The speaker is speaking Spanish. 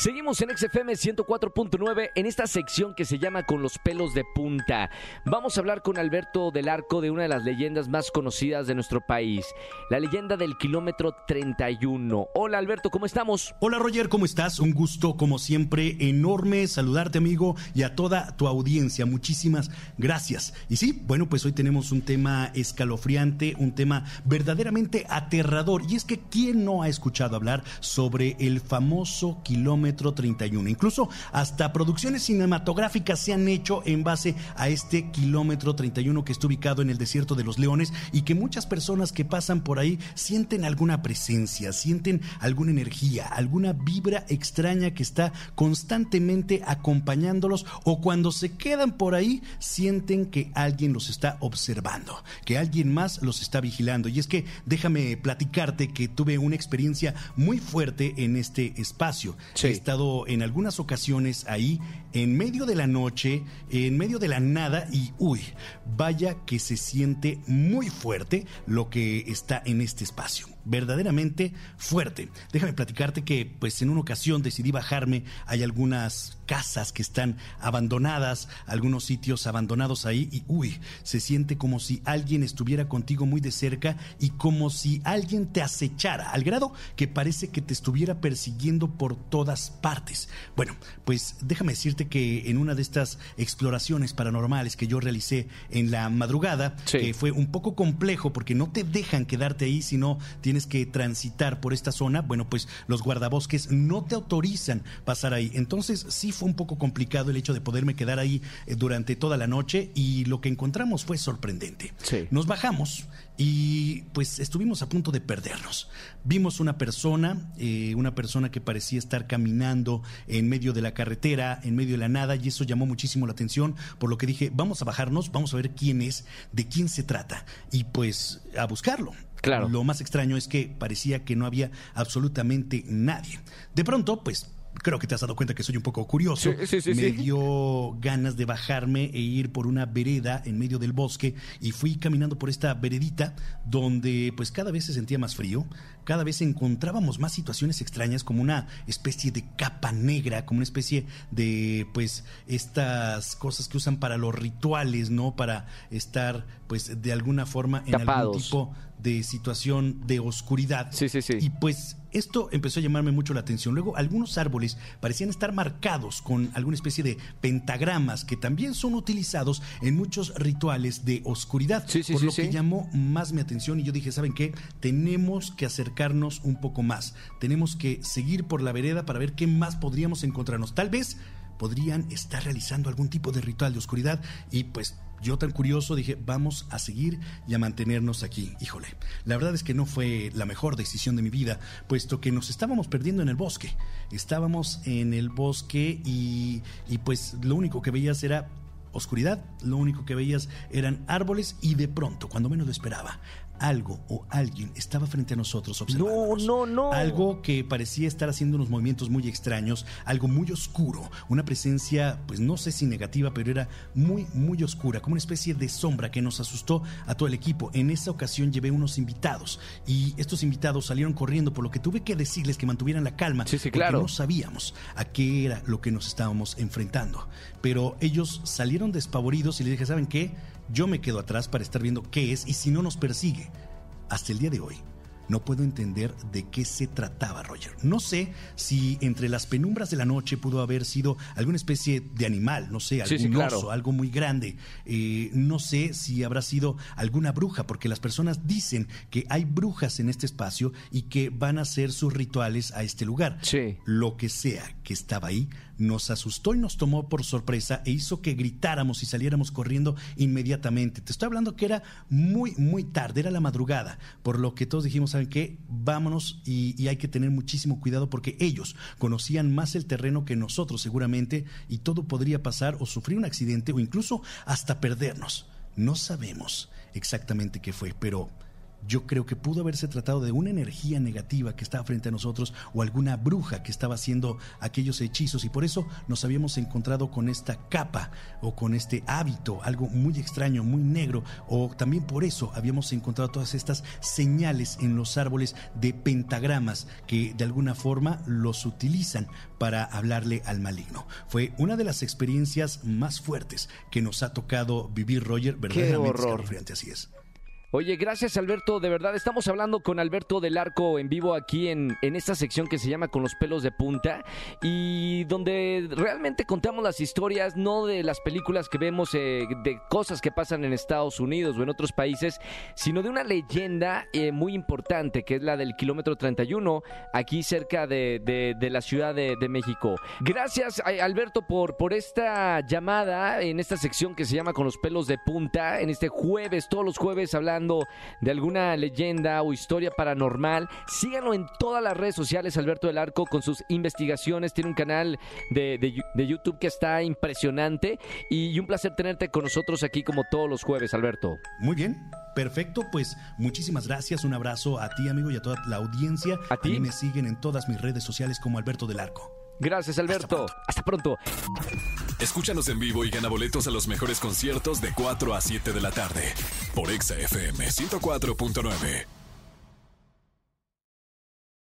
Seguimos en XFM 104.9 en esta sección que se llama Con los pelos de punta. Vamos a hablar con Alberto del Arco de una de las leyendas más conocidas de nuestro país, la leyenda del kilómetro 31. Hola Alberto, ¿cómo estamos? Hola Roger, ¿cómo estás? Un gusto como siempre enorme saludarte amigo y a toda tu audiencia. Muchísimas gracias. Y sí, bueno, pues hoy tenemos un tema escalofriante, un tema verdaderamente aterrador. Y es que ¿quién no ha escuchado hablar sobre el famoso kilómetro 31. Incluso hasta producciones cinematográficas se han hecho en base a este kilómetro 31 que está ubicado en el desierto de los leones y que muchas personas que pasan por ahí sienten alguna presencia, sienten alguna energía, alguna vibra extraña que está constantemente acompañándolos o cuando se quedan por ahí sienten que alguien los está observando, que alguien más los está vigilando. Y es que déjame platicarte que tuve una experiencia muy fuerte en este espacio. He estado en algunas ocasiones ahí, en medio de la noche, en medio de la nada, y uy, vaya que se siente muy fuerte lo que está en este espacio verdaderamente fuerte. Déjame platicarte que pues en una ocasión decidí bajarme, hay algunas casas que están abandonadas, algunos sitios abandonados ahí y uy, se siente como si alguien estuviera contigo muy de cerca y como si alguien te acechara, al grado que parece que te estuviera persiguiendo por todas partes. Bueno, pues déjame decirte que en una de estas exploraciones paranormales que yo realicé en la madrugada, que fue un poco complejo porque no te dejan quedarte ahí, sino tienes que transitar por esta zona, bueno, pues los guardabosques no te autorizan pasar ahí. Entonces sí fue un poco complicado el hecho de poderme quedar ahí eh, durante toda la noche y lo que encontramos fue sorprendente. Nos bajamos y pues estuvimos a punto de perdernos. Vimos una persona, eh, una persona que parecía estar caminando en medio de la carretera, en medio de la nada, y eso llamó muchísimo la atención, por lo que dije, vamos a bajarnos, vamos a ver quién es, de quién se trata, y pues a buscarlo. Claro. Lo más extraño es que parecía que no había absolutamente nadie. De pronto, pues creo que te has dado cuenta que soy un poco curioso. me dio ganas de bajarme e ir por una vereda en medio del bosque y fui caminando por esta veredita donde pues cada vez se sentía más frío, cada vez encontrábamos más situaciones extrañas como una especie de capa negra, como una especie de pues estas cosas que usan para los rituales, ¿no? Para estar pues de alguna forma en algún tipo de situación de oscuridad. Sí, sí, sí. Y pues esto empezó a llamarme mucho la atención. Luego, algunos árboles parecían estar marcados con alguna especie de pentagramas que también son utilizados en muchos rituales de oscuridad. Sí, sí, por sí, lo que llamó más mi atención y yo dije, ¿saben qué? Tenemos que acercarnos un poco más. Tenemos que seguir por la vereda para ver qué más podríamos encontrarnos. Tal vez podrían estar realizando algún tipo de ritual de oscuridad y pues yo tan curioso dije, vamos a seguir y a mantenernos aquí. Híjole, la verdad es que no fue la mejor decisión de mi vida, puesto que nos estábamos perdiendo en el bosque. Estábamos en el bosque y, y pues lo único que veías era oscuridad, lo único que veías eran árboles y de pronto, cuando menos lo esperaba, algo o alguien estaba frente a nosotros observándonos. No, no, no. Algo que parecía estar haciendo unos movimientos muy extraños, algo muy oscuro, una presencia, pues no sé si negativa, pero era muy, muy oscura, como una especie de sombra que nos asustó a todo el equipo. En esa ocasión llevé unos invitados y estos invitados salieron corriendo, por lo que tuve que decirles que mantuvieran la calma, Sí, sí, porque claro. no sabíamos a qué era lo que nos estábamos enfrentando. Pero ellos salieron despavoridos y les dije, ¿saben qué? Yo me quedo atrás para estar viendo qué es y si no nos persigue. Hasta el día de hoy no puedo entender de qué se trataba, Roger. No sé si entre las penumbras de la noche pudo haber sido alguna especie de animal, no sé, Sí, algún sí, claro. oso, algo muy grande. Eh, no sé si habrá sido alguna bruja, porque las personas dicen que hay brujas en este espacio y que van a hacer sus rituales a este lugar. Sí. Lo que sea estaba ahí nos asustó y nos tomó por sorpresa e hizo que gritáramos y saliéramos corriendo inmediatamente. Te estoy hablando que era muy, muy tarde, era la madrugada, por lo que todos dijimos, ¿saben qué? Vámonos y, y hay que tener muchísimo cuidado porque ellos conocían más el terreno que nosotros seguramente y todo podría pasar o sufrir un accidente o incluso hasta perdernos. No sabemos exactamente qué fue, pero yo creo que pudo haberse tratado de una energía negativa que estaba frente a nosotros o alguna bruja que estaba haciendo aquellos hechizos y por eso nos habíamos encontrado con esta capa o con este hábito, algo muy extraño, muy negro, o también por eso habíamos encontrado todas estas señales en los árboles de pentagramas que de alguna forma los utilizan para hablarle al maligno. Fue una de las experiencias más fuertes que nos ha tocado vivir Roger, verdaderamente escalofriante, así es. Oye, gracias Alberto, de verdad estamos hablando con Alberto del Arco en vivo aquí en, en, esta sección que se llama Con los pelos de punta y donde realmente contamos las historias no de las películas que vemos eh, de cosas que pasan en Estados Unidos o en otros países, sino de una leyenda eh, muy importante que es la del kilómetro 31 aquí cerca de, de, la Ciudad de, de, México. Gracias Alberto por, por esta llamada en esta sección que se llama Con los pelos de punta en este jueves, todos los jueves hablando de alguna leyenda o historia paranormal, síganlo en todas las redes sociales, Alberto del Arco, con sus investigaciones. Tiene un canal de, de, de YouTube que está impresionante y, y un placer tenerte con nosotros aquí como todos los jueves, Alberto. Muy bien. Perfecto, pues muchísimas gracias. Un abrazo a ti, amigo, y a toda la audiencia. A ti. me siguen en todas mis redes sociales como Alberto del Arco. Gracias, Alberto. Hasta pronto. Hasta pronto. Escúchanos en vivo y gana boletos a los mejores conciertos de 4 a 7 de la tarde por Exa FM 104.9.